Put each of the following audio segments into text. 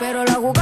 pero la juca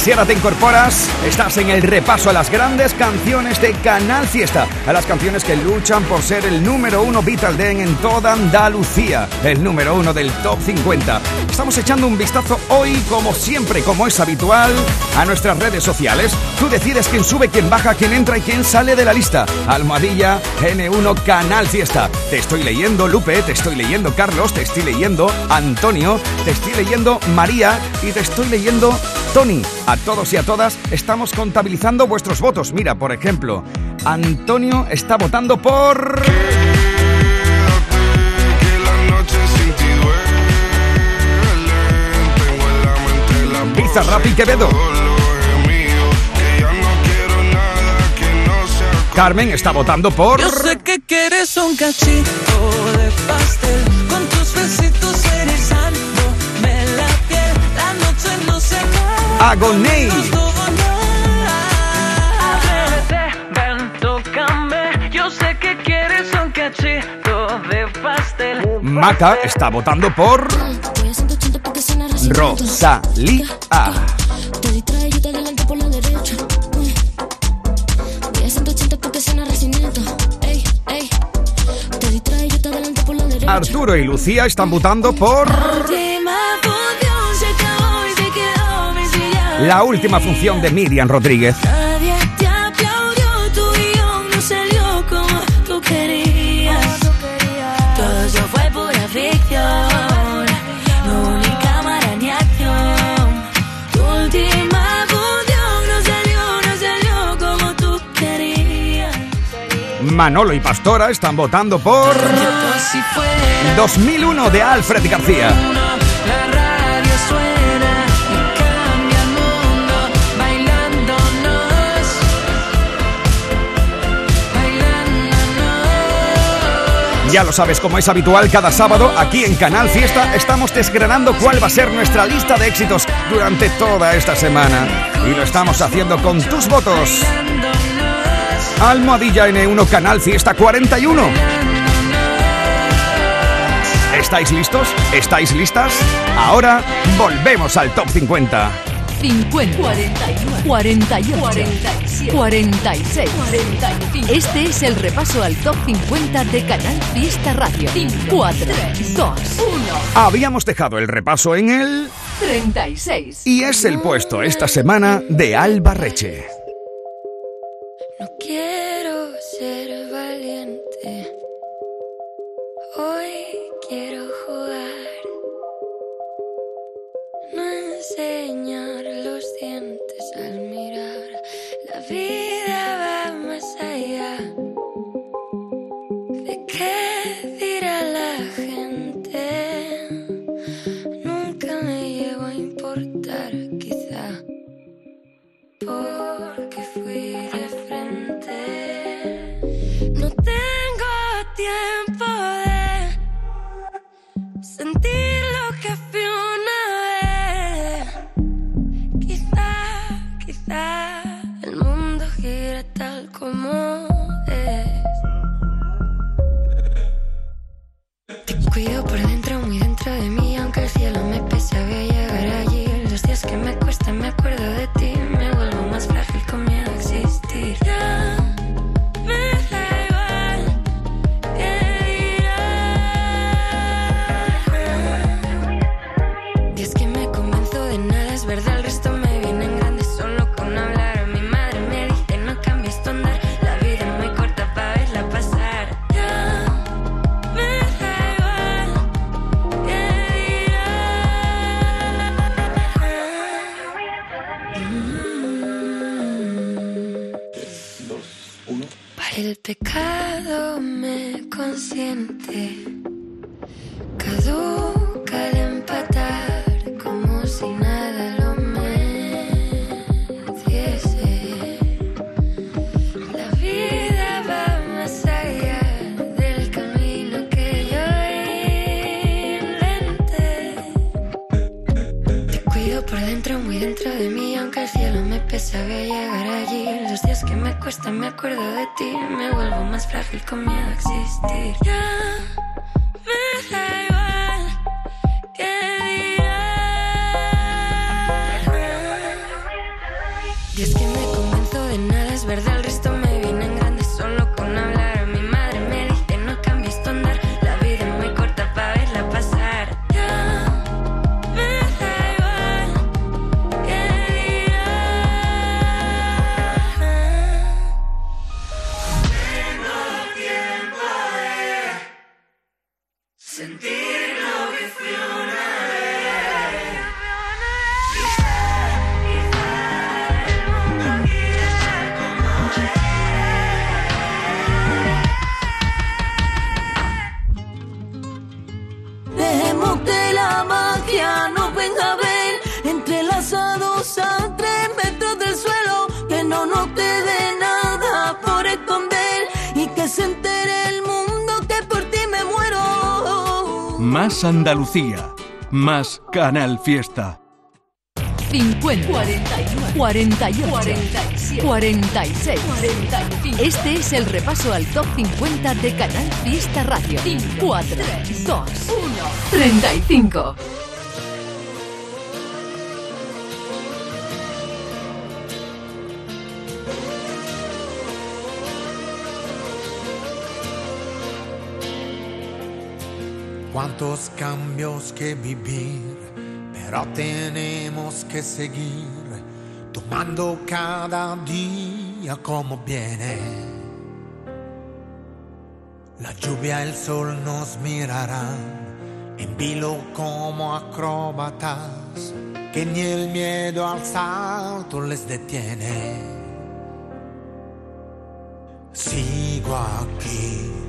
si te incorporas, estás en el repaso a las grandes canciones de Canal Fiesta, a las canciones que luchan por ser el número uno Vital Den en toda Andalucía, el número uno del Top 50. Estamos echando un vistazo hoy, como siempre, como es habitual, a nuestras redes sociales. Tú decides quién sube, quién baja, quién entra y quién sale de la lista. Almohadilla N1 Canal Fiesta. Te estoy leyendo Lupe, te estoy leyendo Carlos, te estoy leyendo Antonio, te estoy leyendo María y te estoy leyendo Tony. A todos y a todas estamos contabilizando vuestros votos. Mira, por ejemplo, Antonio está votando por... Bizarrap y Quevedo. Carmen está votando por... Yo sé que quieres un cachito de pastel con tus besitos erizando me la piel. La noche no se acaba. Agoney. Atrévete, ven, tócame. Yo sé que quieres un cachito de pastel. Maca está votando por... Rosalía. Te distrae, yo te adelanto por la derecha. Voy a 180 porque suena recinito. Ey, ey. Te distrae, yo te adelanto por la derecha. Arturo y Lucía están votando por... La última función de Miriam Rodríguez. Manolo y Pastora están votando por... Si fuera 2001 de Alfred García. Ya lo sabes, como es habitual, cada sábado aquí en Canal Fiesta estamos desgranando cuál va a ser nuestra lista de éxitos durante toda esta semana. Y lo estamos haciendo con tus votos. Almohadilla N1 Canal Fiesta 41. ¿Estáis listos? ¿Estáis listas? Ahora volvemos al Top 50. 50, 41, 48, 47, 46, 45. Este es el repaso al top 50 de Canal Fiesta Radio. 4, 2, 1, Habíamos dejado el repaso en el... 36. Y es el puesto esta semana de Alba Reche. Andalucía. Más Canal Fiesta. 50, 41, 48, 47, 46, 45. Este es el repaso al top 50 de Canal Fiesta Radio. 4, 2, 1, 35. Cuántos cambios que vivir, pero tenemos que seguir tomando cada día como viene. La lluvia, el sol nos mirarán en vilo como acróbatas, que ni el miedo al salto les detiene. Sigo aquí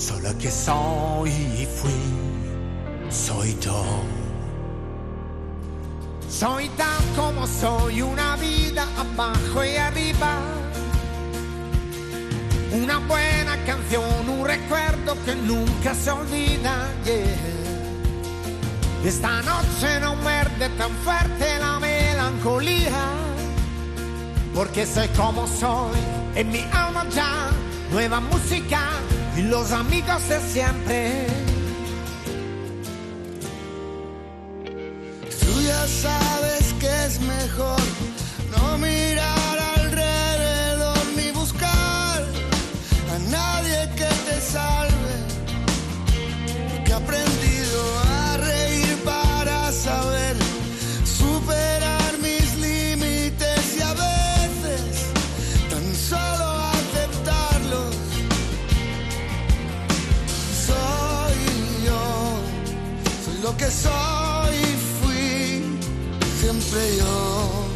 Solo que soy y fui, soy yo. Soy tal como soy, una vida abajo y arriba. Una buena canción, un recuerdo que nunca se olvida. yeah. Esta noche no muerde tan fuerte la melancolía, porque soy como soy, en mi alma ya, nueva música y los amigos de siempre. Tú ya sabes que es mejor no mirar que soy y fui siempre yo.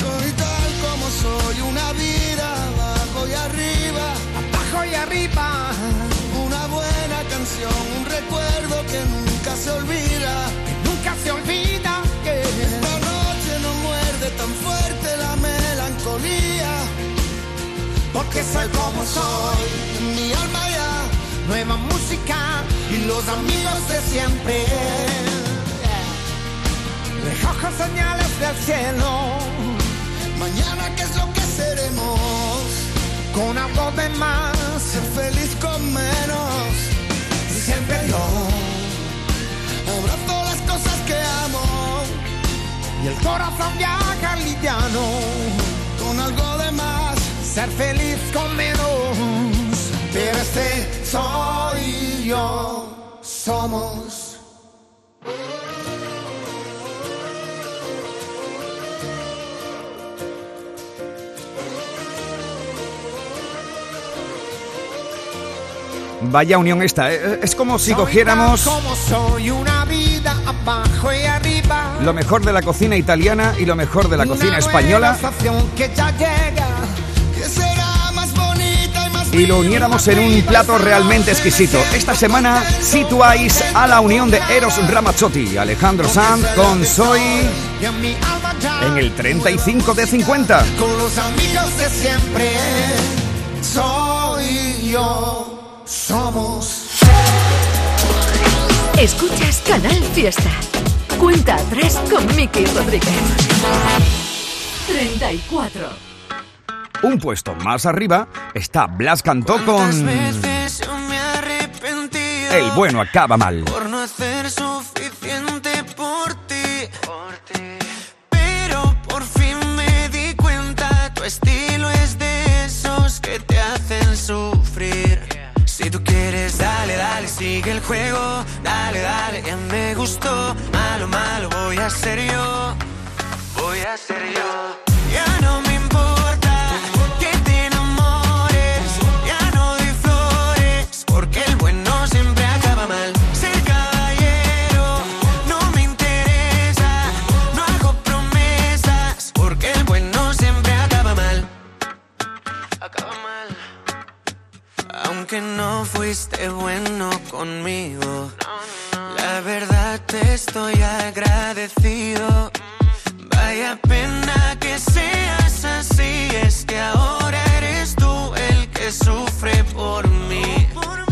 Soy tal como soy, una vida abajo y arriba, Abajo y arriba, una buena canción, un recuerdo que nunca se olvida. nunca se olvida que Esta noche no muerde tan fuerte la melancolía, porque soy como soy. en mi alma ya. Nueva música y los amigos de siempre. Recojo señales del cielo Mañana qué es lo que seremos, con algo de más. ser feliz con menos. Siempre yo Abrazo las cosas que amo, y el corazón viaja liviano. con algo de más. Ser feliz con menos. Pero este soy yo. Somos. Vaya unión esta, ¿eh? es como si cogiéramos lo mejor de la cocina italiana y lo mejor de la cocina española. Y lo uniéramos en un plato realmente exquisito. Esta semana situáis a la unión de Eros Ramazzotti, Alejandro Sanz con Soy en el 35 de 50. Con los amigos de siempre, soy yo, somos. Escuchas Canal Fiesta. Cuenta 3 con Mickey Rodríguez. 34. Un puesto más arriba está Blas Cantó con El bueno acaba mal. Por no hacer suficiente por ti. Pero por fin me di cuenta, tu estilo es de esos que te hacen sufrir. Si tú quieres, dale, dale, sigue el juego. Dale, dale, ya me gustó. Malo, malo, voy a ser yo. Voy a ser yo. Aunque no fuiste bueno conmigo, la verdad te estoy agradecido. Vaya pena que seas así, es que ahora eres tú el que sufre por mí.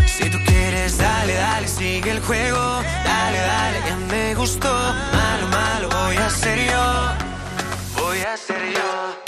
Si tú quieres, dale, dale, sigue el juego. Dale, dale, ya me gustó. Malo, malo, voy a ser yo. Voy a ser yo.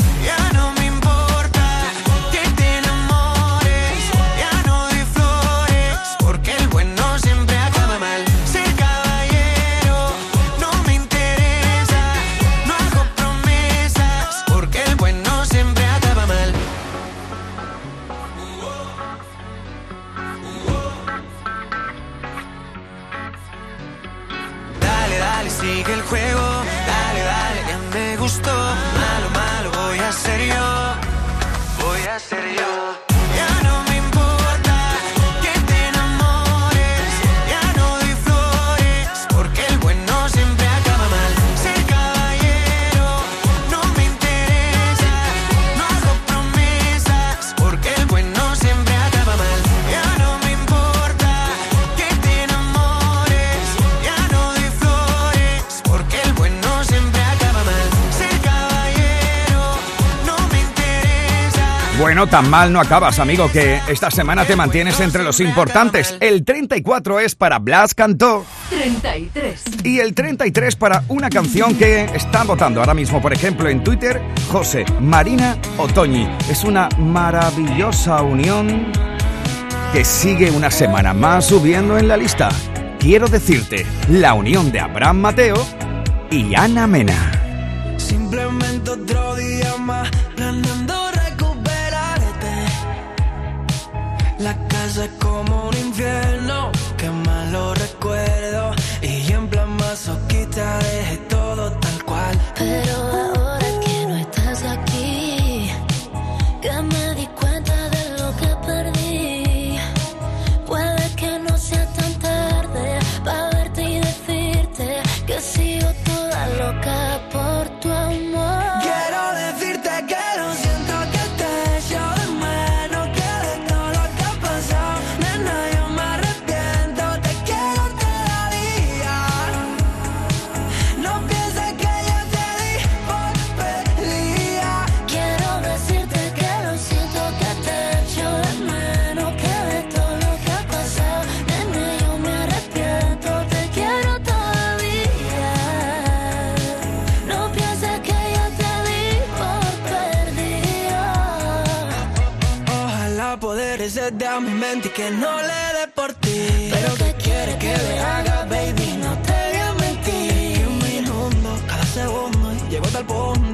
Juego. Dale, dale, ya me gustó. Malo, malo, voy a ser yo. Voy a ser yo. Bueno, tan mal no acabas, amigo, que esta semana te mantienes entre los importantes. El 34 es para Blas Cantó 33. y el 33 para una canción que está votando ahora mismo, por ejemplo, en Twitter, José Marina Otoñi. Es una maravillosa unión que sigue una semana más subiendo en la lista. Quiero decirte, la unión de Abraham Mateo y Ana Mena. Simplemente otro día más planeando La casa es como un infierno, que malo recuerdo. Y en plan masoquista dejé todo tal cual. Pero poder de a mi mente y que no le dé por ti. Pero ¿qué quieres que le haga, baby? No te voy a mentir. Un minuto, cada segundo y Llego el punto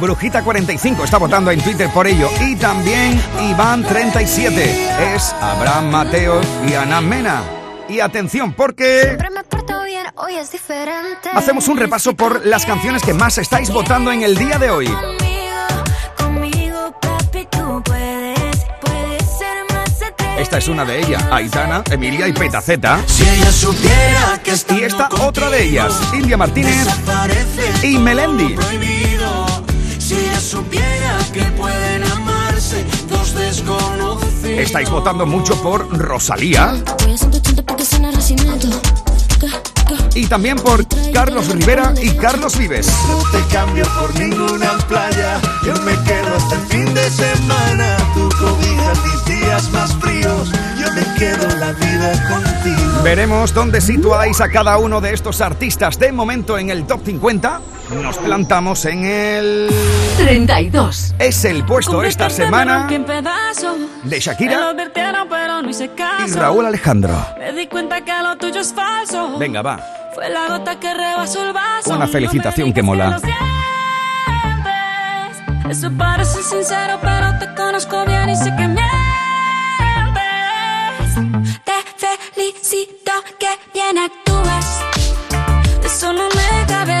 Brujita45 está votando en Twitter por ello. Y también Iván37. Es Abraham Mateo y Ana Mena. Y atención, porque hacemos un repaso por las canciones que más estáis votando en el día de hoy. Conmigo, conmigo, papi, tú puedes, puedes ser más atrevido. Esta es una de ellas, Aitana, Emilia y Petaceta. Si ella supiera que está Y esta otra de ellas, India Martínez y Melendi. Estáis votando mucho por Rosalía Voy a 180 porque suena Resinito. ¿Qué? ¿Qué? y también por Carlos Rivera y Carlos Vives. No te cambio por ninguna playa. Yo me quedo hasta el fin de semana. Tu cobija mis días más fríos. Yo me quedo la vida contigo. Veremos dónde situáis a cada uno de estos artistas de momento en el top 50. Nos plantamos en el... 32. Es el puesto esta semana En pedazos. De Shakira pero no hice caso. y Raúl Alejandro. Me di cuenta que lo tuyo es falso. Venga, va. Fue la gota que rebasó el vaso. Una felicitación No que mola. sientes. Eso parece sincero, pero te conozco bien y sé que mientes. Te felicito que bien actúas. De eso no me cabe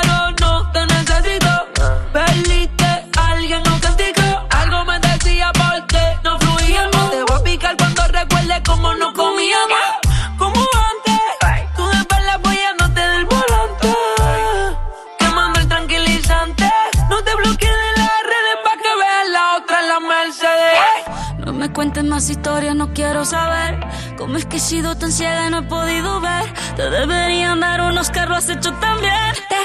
no comíamos. Como antes, tú después la apoyándote del volante. Quemando el tranquilizante. No te bloquees de las redes pa' que veas la otra en la Mercedes. No me cuentes más historias, no quiero saber cómo es que he sido tan ciega no he podido ver. Te deberían dar unos carros has hecho también. Te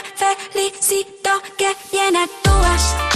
felicito que bien actúas.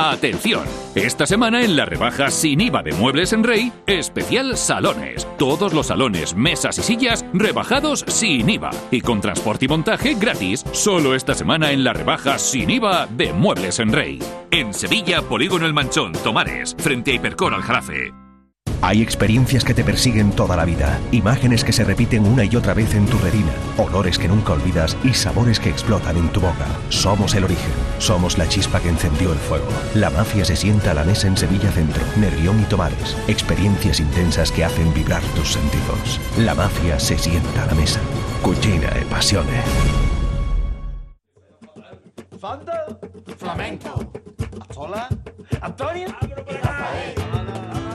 Atención, esta semana en la rebaja sin IVA de Muebles en Rey, especial salones. Todos los salones, mesas y sillas rebajados sin IVA y con transporte y montaje gratis. Solo esta semana en la rebaja sin IVA de Muebles en Rey. En Sevilla, Polígono El Manchón, Tomares, frente a Hipercor al Jarafe. Hay experiencias que te persiguen toda la vida, imágenes que se repiten una y otra vez en tu retina, olores que nunca olvidas y sabores que explotan en tu boca. Somos el origen, somos la chispa que encendió el fuego. La mafia se sienta a la mesa en Sevilla Centro, Nervión y Tomares. Experiencias intensas que hacen vibrar tus sentidos. La mafia se sienta a la mesa. Cucina e pasione. Fanta, flamenco. Hola, Antonio.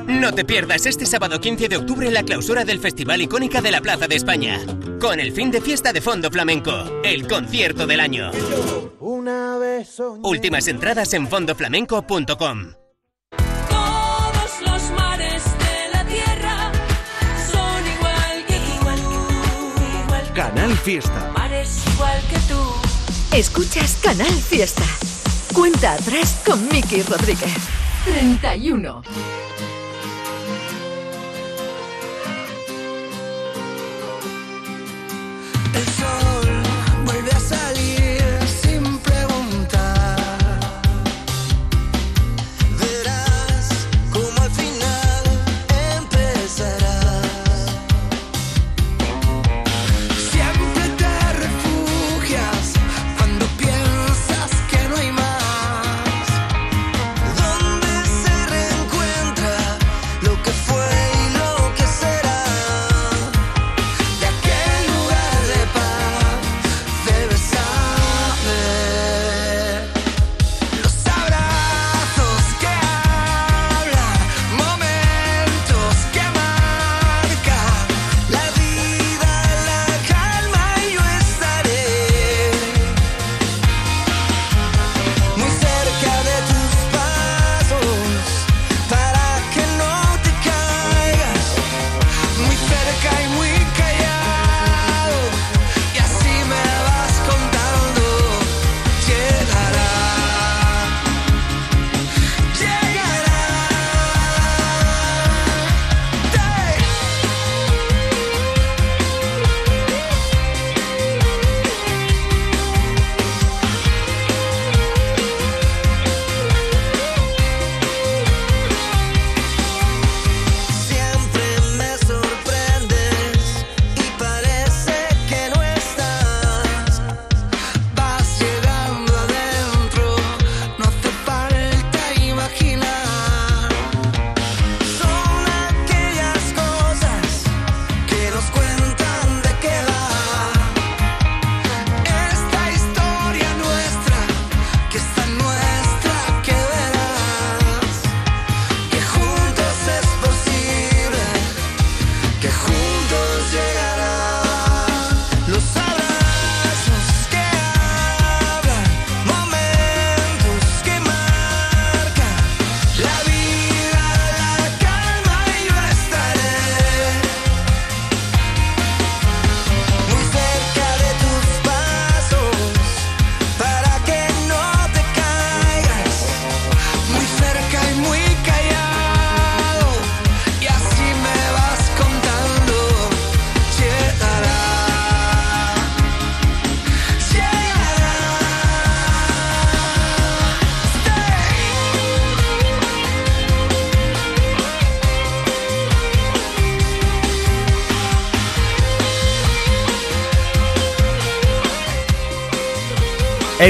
No te pierdas este sábado 15 de octubre la clausura del Festival Icónica de la Plaza de España. Con el fin de fiesta de Fondo Flamenco, el concierto del año. Últimas entradas en fondoflamenco.com. Todos los mares de la tierra son igual que tú. Igual que Canal Fiesta. mares igual que tú. Escuchas Canal Fiesta. Cuenta atrás con Miki Rodríguez. 31.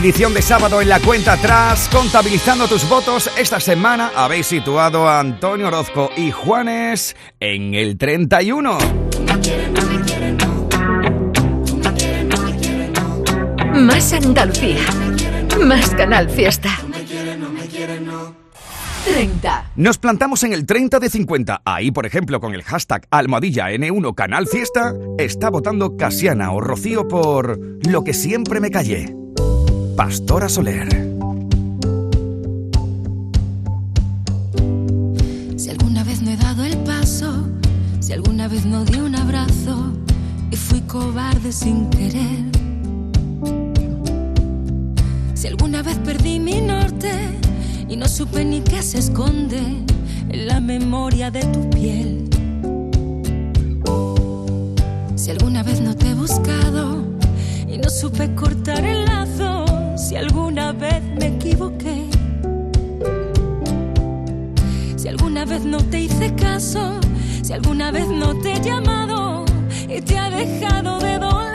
Edición de sábado en la cuenta atrás, contabilizando tus votos. Esta semana habéis situado a Antonio Orozco y Juanes en el 31. Más Andalucía. Más Canal Fiesta. 30. Nos plantamos en el 30 de 50. Ahí, por ejemplo, con el hashtag almohadilla N1 Canal Fiesta, está votando Casiana o Rocío por Lo que siempre me callé. Pastora Soler. Si alguna vez no he dado el paso, si alguna vez no di un abrazo y fui cobarde sin querer. Si alguna vez perdí mi norte y no supe ni qué se esconde en la memoria de tu piel. Si alguna vez no te he buscado y no supe cortar el lazo, si alguna vez me equivoqué. Si alguna vez no te hice caso, si alguna vez no te he llamado y te ha dejado de doler,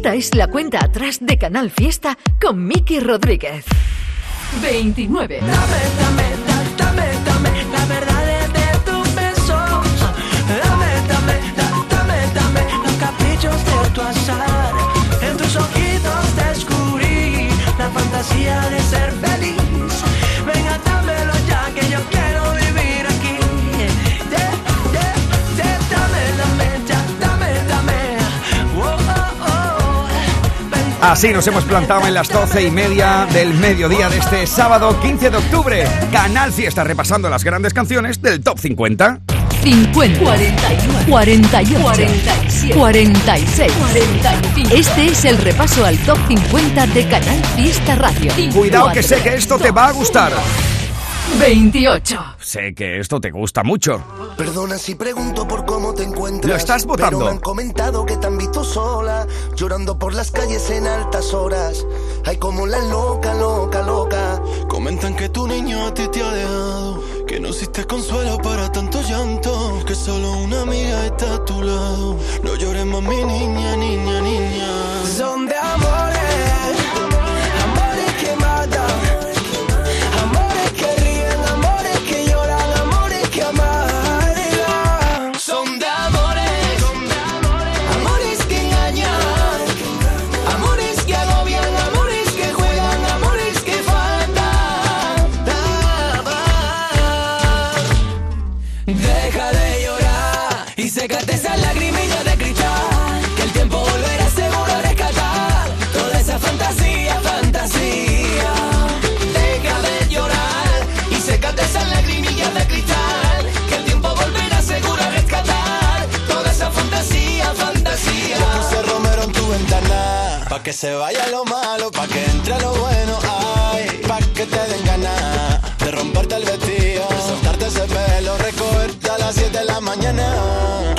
Esta es la cuenta atrás de Canal Fiesta con Miki Rodríguez. 29. Dame, dame la verdad de tu beso. Dame, dame, da- dame, dame los caprichos de tu azar. En tus ojitos descubrí la fantasía de ser feliz. Así nos hemos plantado en las doce y media del mediodía de este sábado 15 de octubre. Canal Fiesta repasando las grandes canciones del Top 50. 50, 41, 48, 47, 46, 45. Este es el repaso al top 50 de Canal Fiesta Radio. Cuidado que sé que esto te va a gustar. 28. Sé que esto te gusta mucho. Perdona si pregunto por cómo te encuentras. Lo estás votando. Pero me han comentado que te han visto sola, llorando por las calles en altas horas. Ay, como la loca, loca, loca. Comentan que tu niño a ti te ha dejado, que no existe consuelo para tanto llanto, que solo una amiga está a tu lado. No llores más, mi niña, niña, niña. Son de amores, que se vaya lo malo, pa' que entre lo bueno, ay, pa' que te den ganas de romperte el vestido, soltarte ese pelo, recogerte a las 7 de la mañana.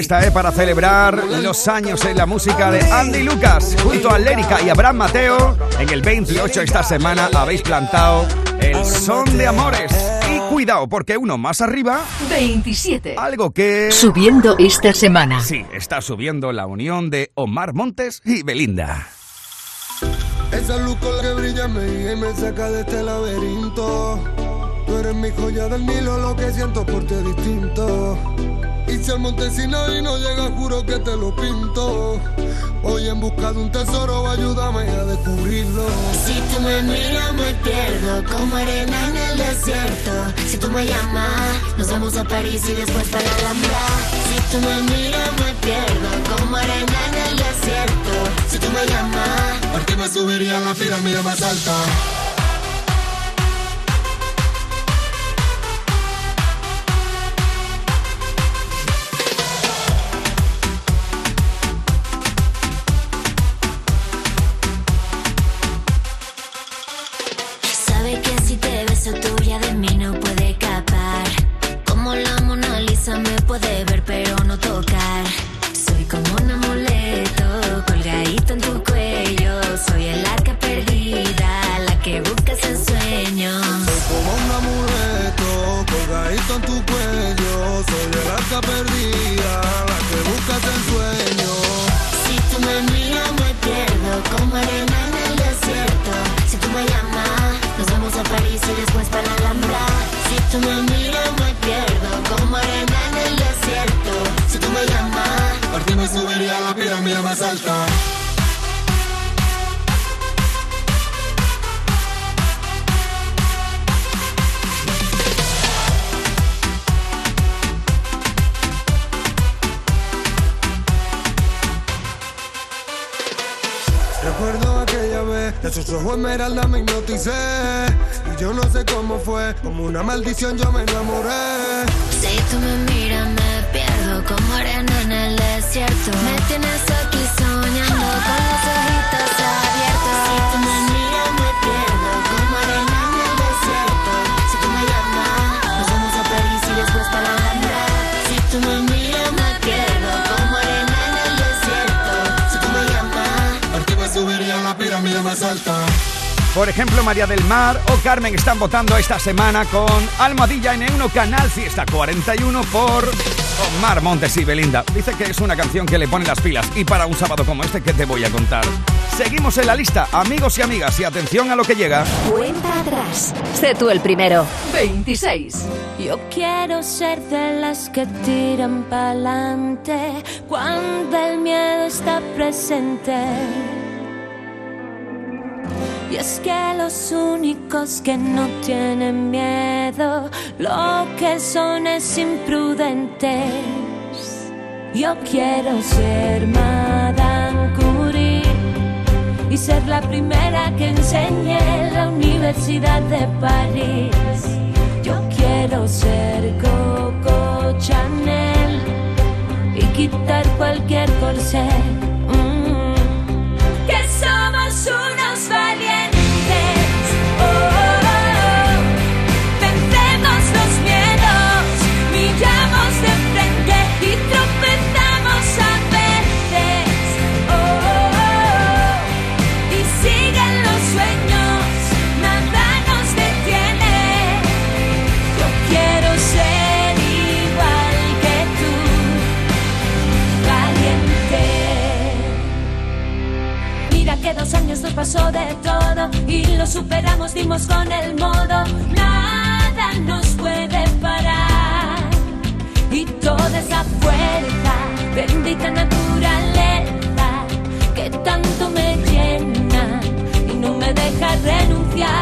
Esta, ¿eh? Para celebrar los años en la música de Andy Lucas junto a Lérica y Abraham Mateo. En el 28 esta semana habéis plantado el son de amores. Y cuidado, porque uno más arriba. 27. Algo que. Subiendo esta semana. Sí, está subiendo la unión de Omar Montes y Belinda. Esa luz con la que brilla me guía y me saca de este laberinto. Tú eres mi joya del Nilo, lo que siento por ti es distinto. Si el Montesino y no llega, juro que te lo pinto. Voy en busca de un tesoro, ayúdame a descubrirlo. Si tú me miras me pierdo como arena en el desierto. Si tú me llamas, nos vamos a París y después para la Alhambra. Si tú me miras me pierdo como arena en el desierto. Si tú me llamas, por ti me subiría a la pirámide más alta. Por ejemplo, María del Mar o Carmen están votando esta semana con Almohadilla N1 Canal Fiesta 41 por Omar Montes y Belinda. Dice que es una canción que le pone las pilas y para un sábado como este que te voy a contar. Seguimos en la lista, amigos y amigas, y atención a lo que llega. Cuenta atrás. Sé tú el primero. 26. Yo quiero ser de las que tiran pa'lante cuando el miedo está presente. Y es que los únicos que no tienen miedo, lo que son es imprudentes. Yo quiero ser Madame Curie y ser la primera que enseñe en la Universidad de París. Yo quiero ser Coco Chanel y quitar cualquier corsé. Mm. Que somos unos Años nos pasó de todo y lo superamos, dimos con el modo. Nada nos puede parar y toda esa fuerza, bendita naturaleza que tanto me llena y no me deja renunciar.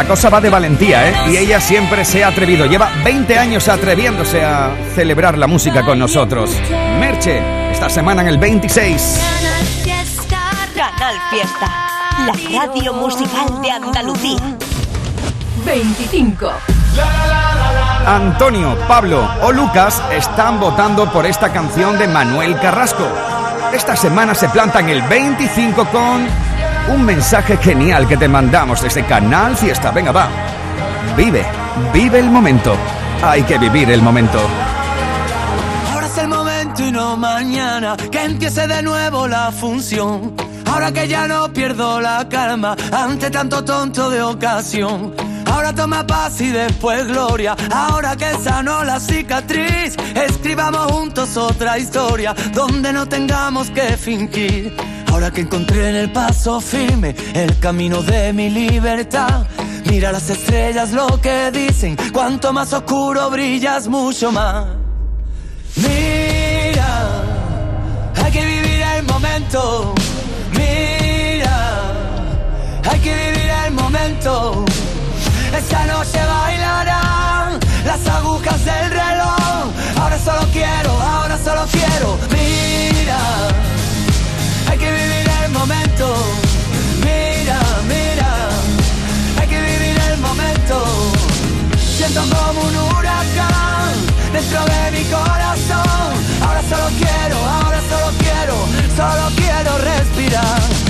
La cosa va de valentía, ¿eh? Y ella siempre se ha atrevido. Lleva 20 años atreviéndose a celebrar la música con nosotros. Merche, esta semana en el 26. Canal Fiesta, la radio musical de Andalucía. 25. Antonio, Pablo o Lucas están votando por esta canción de Manuel Carrasco. Esta semana se planta en el 25 con un mensaje genial que te mandamos desde Canal Fiesta. Venga, va. Vive, vive el momento. Hay que vivir el momento. Ahora es el momento y no mañana que empiece de nuevo la función. Ahora que ya no pierdo la calma ante tanto tonto de ocasión. Ahora toma paz y después gloria. Ahora que sanó la cicatriz, escribamos juntos otra historia donde no tengamos que fingir. Ahora que encontré en el paso firme el camino de mi libertad. Mira las estrellas lo que dicen, cuanto más oscuro brillas, mucho más. Mira, hay que vivir el momento. Mira, hay que vivir el momento. Esta noche bailarán las agujas del reloj. Ahora solo quiero, ahora solo quiero. Mira, mira, hay que vivir el momento. Siento como un huracán dentro de mi corazón. Ahora solo quiero, ahora solo quiero, solo quiero respirar.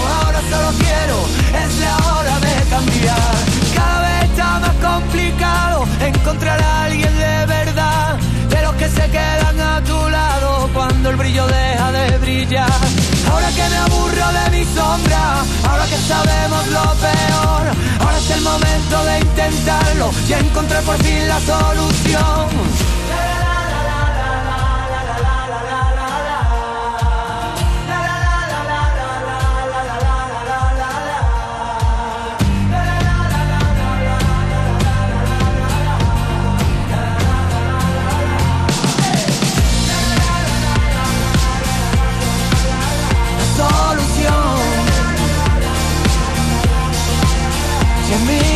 brillo deja de brillar. Ahora que me aburro de mi sombra, ahora que sabemos lo peor, ahora es el momento de intentarlo y encontrar por fin la. Solución.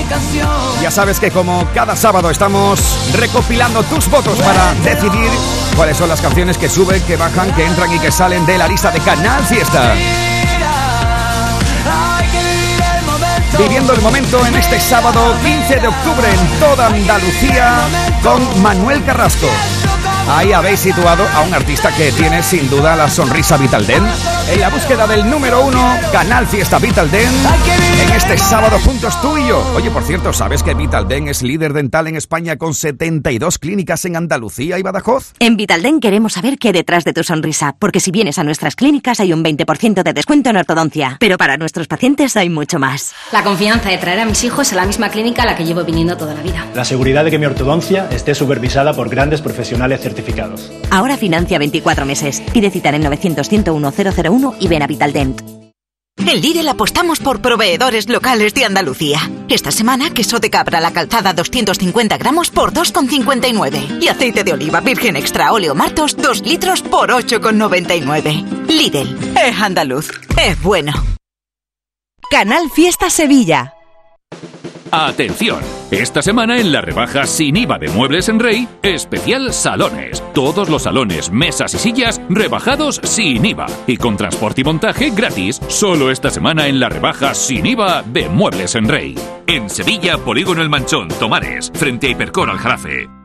Canción. Ya sabes que como cada sábado estamos recopilando tus votos para decidir cuáles son las canciones que suben, que bajan, que entran y que salen de la lista de Canal Fiesta. Viviendo el momento en este sábado 15 de octubre en toda Andalucía con Manuel Carrasco. Ahí habéis situado a un artista que tiene sin duda la sonrisa Vitalden. En la búsqueda del número uno, Canal Fiesta Vitalden. En este sábado juntos tú y yo. Oye, por cierto, ¿sabes que Vitalden es líder dental en España con 72 clínicas en Andalucía y Badajoz? En Vitalden queremos saber qué hay detrás de tu sonrisa, porque si vienes a nuestras clínicas hay un 20% de descuento en ortodoncia, pero para nuestros pacientes hay mucho más. La confianza de traer a mis hijos a la misma clínica a la que llevo viniendo toda la vida. La seguridad de que mi ortodoncia esté supervisada por grandes profesionales certificados. Ahora financia 24 meses. Pide cita en el 900 101 001 y ven a Vitaldent. En Lidl apostamos por proveedores locales de Andalucía. Esta semana, queso de cabra la calzada 250 gramos por 2,59. Y aceite de oliva virgen extra óleo martos 2 litros por 8,99. Lidl, es andaluz, es bueno. Canal Fiesta Sevilla. Atención, esta semana en la rebaja sin IVA de Muebles en Rey, especial salones. Todos los salones, mesas y sillas rebajados sin IVA y con transporte y montaje gratis. Solo esta semana en la rebaja sin IVA de Muebles en Rey. En Sevilla, Polígono El Manchón, Tomares, frente a Hipercor al Jarafe.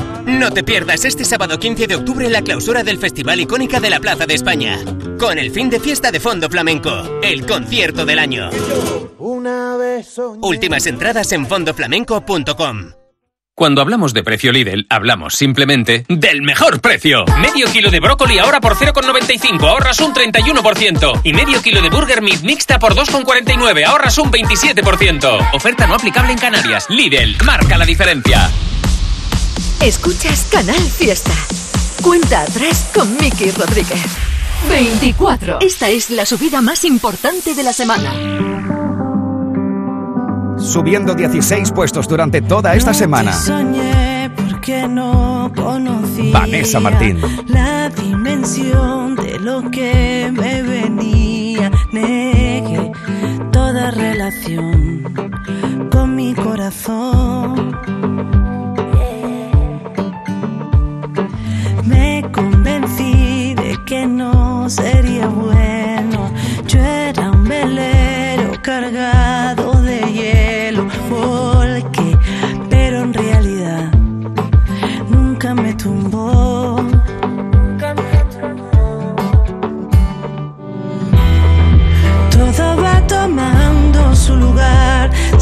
No te pierdas este sábado 15 de octubre la clausura del Festival Icónica de la Plaza de España. Con el fin de fiesta de fondo flamenco, el concierto del año. Una vez. Últimas entradas en fondoflamenco.com. Cuando hablamos de precio Lidl, hablamos simplemente del mejor precio. Medio kilo de brócoli ahora por 0,95, ahorras un 31%. Y medio kilo de burger meat mixta por 2,49, ahorras un 27%. Oferta no aplicable en Canarias. Lidl, marca la diferencia. Escuchas Canal Fiesta. Cuenta atrás con Miki Rodríguez. 24. Esta es la subida más importante de la semana. Subiendo 16 puestos durante toda esta semana. Soñé porque no conocía Vanessa Martín. la dimensión de lo que me venía. Negué toda relación con mi corazón.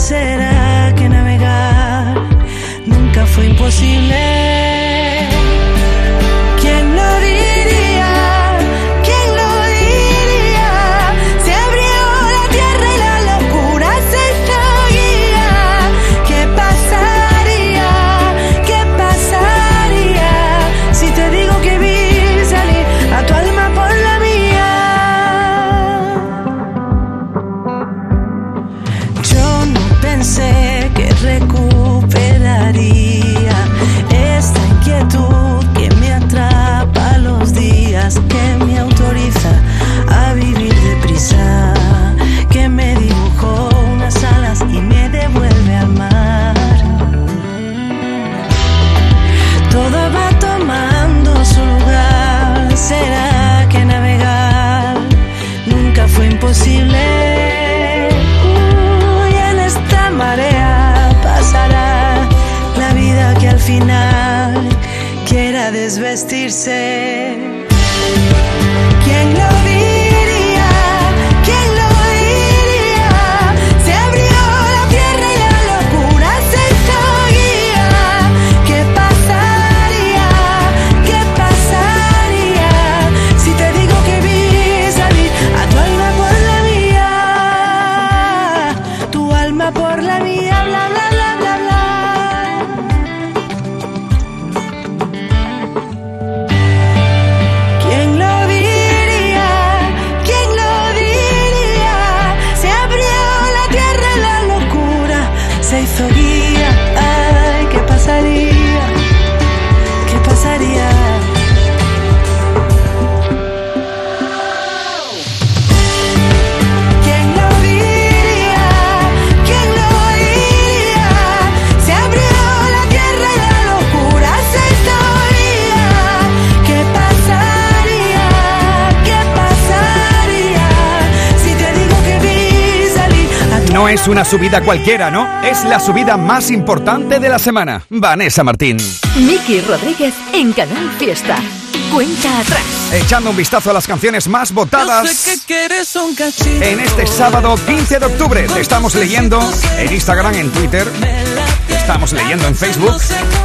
¿Será que navegar nunca fue imposible? Una subida cualquiera, ¿no? Es la subida más importante de la semana. Vanessa Martín. Miki Rodríguez en Canal Fiesta. Cuenta atrás. Echando un vistazo a las canciones más votadas. Sé que quieres un cachito. En este sábado 15 de octubre te estamos leyendo en Instagram, en Twitter, te estamos leyendo en Facebook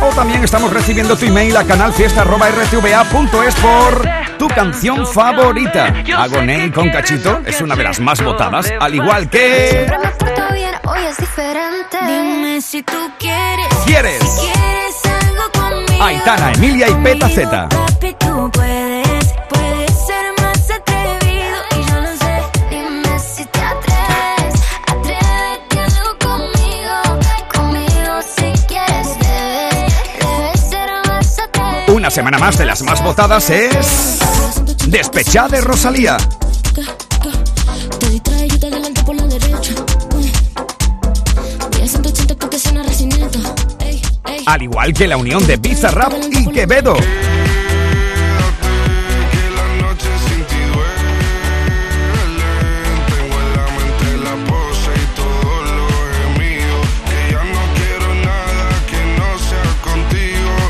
o también estamos recibiendo tu email a canalfiesta.rtva.es por tu canción favorita. Agoney con Cachito es una de las más votadas, al igual que... Siempre me porto bien, hoy es diferente. Dime si tú quieres. ¿Quieres? Si quieres Aitana, Emilia y Peta Z. semana más de las más votadas es. Despechá de Rosalía. Te distraes, yo te adelanto por la derecha. Voy a 180 porque suena recineta. Ey, ey. Al igual que la unión de Bizarrap y Quevedo.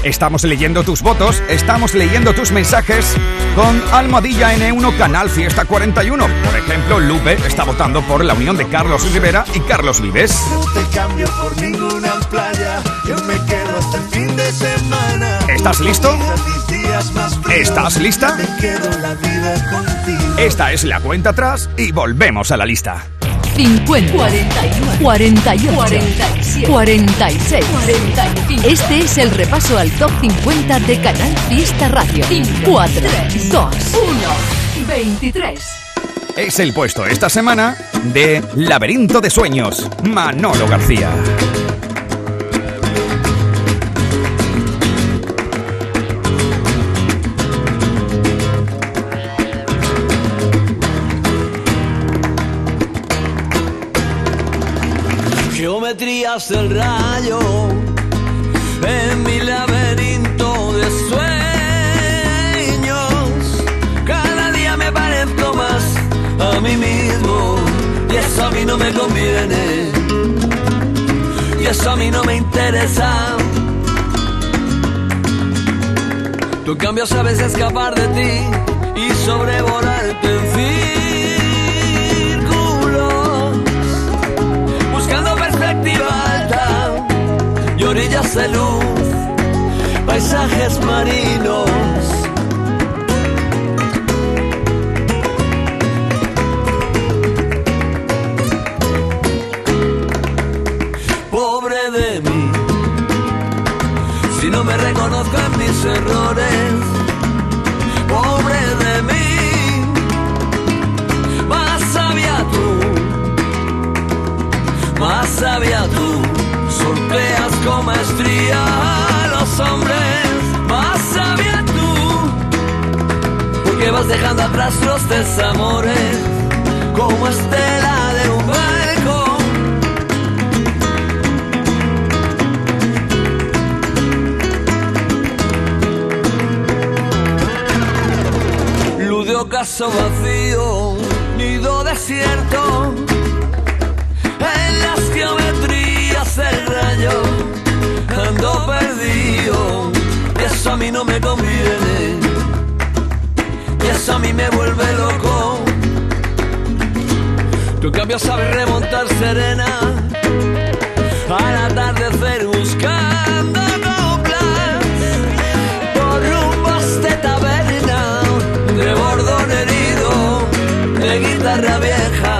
Estamos leyendo tus votos, estamos leyendo tus mensajes con Almohadilla N1 Canal Fiesta 41. Por ejemplo, Lupe está votando por la unión de Carlos Rivera y Carlos Vives. No te cambio por ninguna playa. Yo me quedo hasta el fin de semana. ¿Estás listo? ¿Estás lista? Esta es la cuenta atrás y volvemos a la lista. 50, 41, 48, 47, 46, 45. Este es el repaso al top 50 de Canal Fiesta Radio. 4, 2, 1, 23. Es el puesto esta semana de Laberinto de Sueños, Manolo García. Geometrías del rayo en mi laberinto de sueños. Cada día me parezco más a mí mismo y eso a mí no me conviene. Y eso a mí no me interesa. Tú en cambio sabes escapar de ti y sobrevolarte en círculos orillas de luz, paisajes marinos. Pobre de mí, si no me reconozco en mis errores. Pobre de mí, más sabia tú más sabia sorteas con maestría a los hombres, más sabia tú, porque vas dejando atrás los desamores, como estela de un barco. Luz de ocaso vacío, nido desierto en las geometrías del rayo ando perdido. Y eso a mí no me conviene y eso a mí me vuelve loco. En cambio sabes remontar serena al atardecer buscando coplas. Por rumbos de taberna de bordón herido de guitarra vieja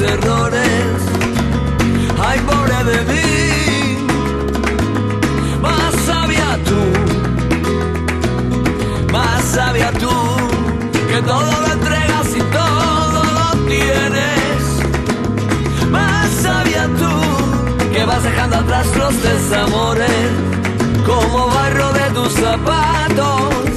errores. Ay, pobre de mí, más sabia tú, más sabia tú, que todo lo entregas y todo lo tienes. Más sabia tú, que vas dejando atrás los desamores, como barro de tus zapatos.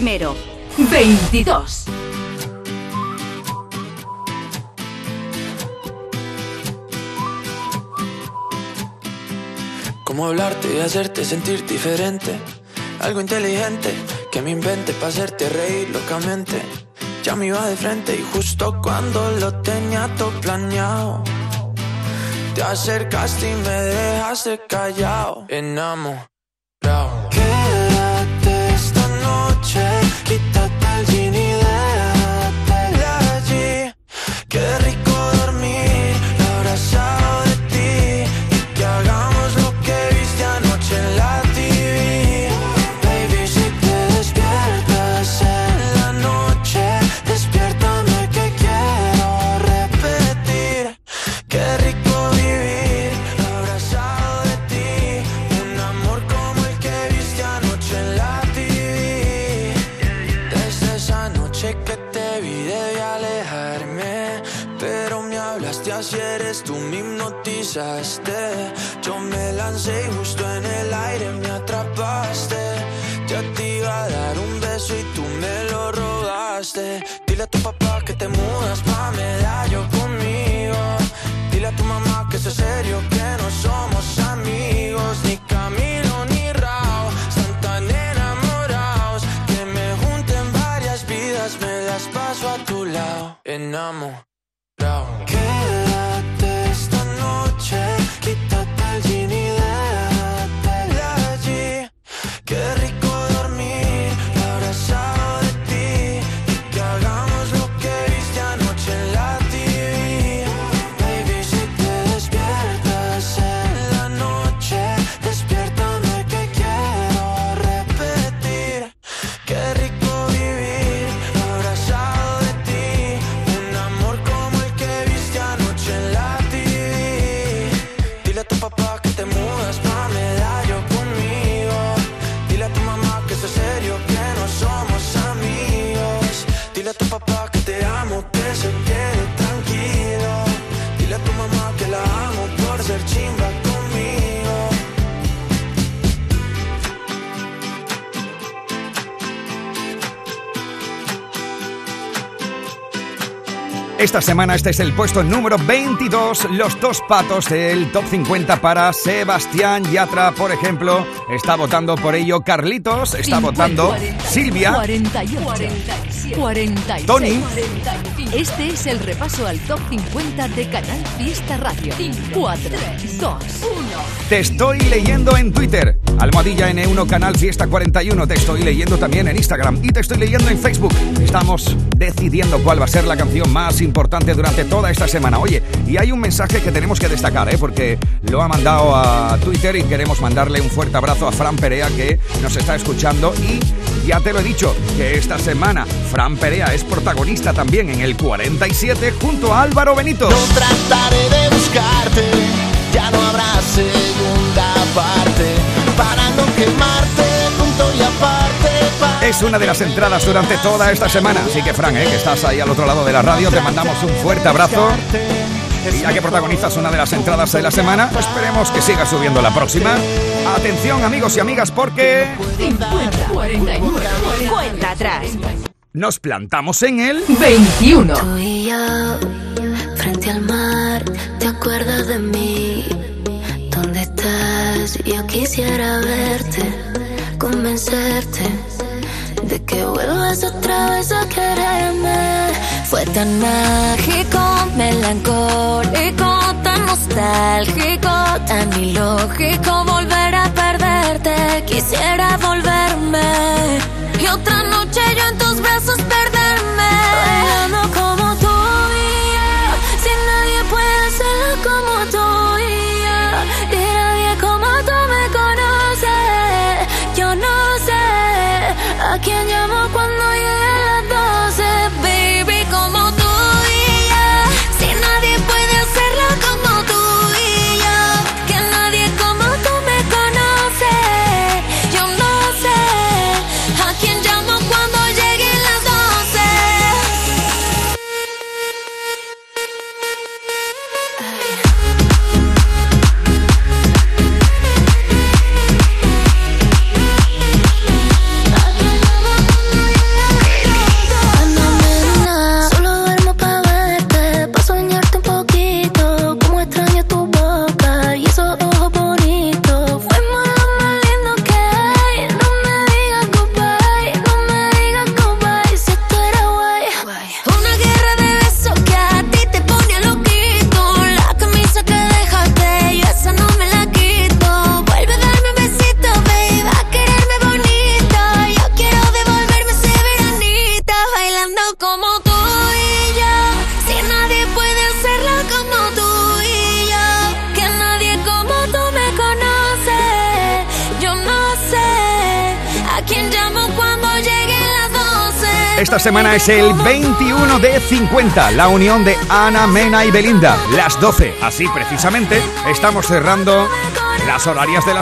primero. 22. ¿Cómo hablarte y hacerte sentir diferente? Algo inteligente que me invente para hacerte reír locamente. Ya me iba de frente y justo cuando lo tenía todo planeado. Te acercaste y me dejaste callado. Enamorado. Yo me lancé y justo en el aire me atrapaste. Ya te iba a dar un beso y tú me lo robaste. Dile a tu papá que te mudas pa' medallo conmigo. Dile a tu mamá que es serio, que no somos amigos, ni Camilo ni Rao. Están tan enamorados que me junten varias vidas, me las paso a tu lado. Enamorado. Esta semana este es el puesto número 22, los dos patos del top 50 para Sebastián Yatra, por ejemplo. Está votando por ello Carlitos, está votando Silvia. 48, 47, 46, Tony. 45. Este es el repaso al top 50 de Canal Fiesta Radio. 4, 2, 1. Te estoy leyendo en Twitter, Almohadilla N1 Canal Fiesta 41. Te estoy leyendo también en Instagram y te estoy leyendo en Facebook. Estamos decidiendo cuál va a ser la canción más importante durante toda esta semana. Oye, y hay un mensaje que tenemos que destacar, ¿eh? porque lo ha mandado a Twitter y queremos mandarle un fuerte abrazo a Fran Perea que nos está escuchando y ya te lo he dicho, que esta semana Fran Perea es protagonista también en el 47 junto a Álvaro Benito. No trataré de buscarte, ya no habrá segunda parte. Para no quemarte, punto y aparte. pa- Es una de las entradas durante toda esta semana. Así que, Fran, ¿eh? que estás ahí al otro lado de la radio, te mandamos un fuerte abrazo. Y ya que protagonizas una de las entradas de la semana, esperemos que sigas subiendo la próxima. Atención, amigos y amigas, porque 50, 49, Cuenta atrás. nos plantamos en el 21. Tú y yo, frente al mar, ¿te acuerdas de mí? ¿Dónde estás? Yo quisiera verte, convencerte de que vuelvas otra vez a quererme. Fue tan mágico, melancólico, tan nostálgico, tan ilógico volver a perderte. Quisiera volverme y otra noche yo en tus brazos perderme. Semana es el 21 de 50, la unión de Ana, Mena y Belinda. Las 12, así precisamente, estamos cerrando las horarias de las